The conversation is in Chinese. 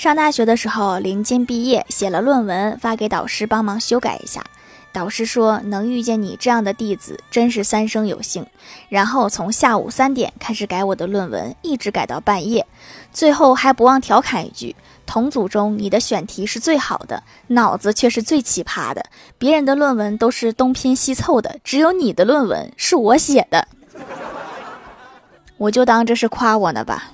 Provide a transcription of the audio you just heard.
上大学的时候临近毕业写了论文发给导师帮忙修改一下。导师说能遇见你这样的弟子真是三生有幸。然后从下午三点开始改我的论文一直改到半夜。最后还不忘调侃一句同组中你的选题是最好的脑子却是最奇葩的。别人的论文都是东拼西凑的只有你的论文是我写的。我就当这是夸我呢吧。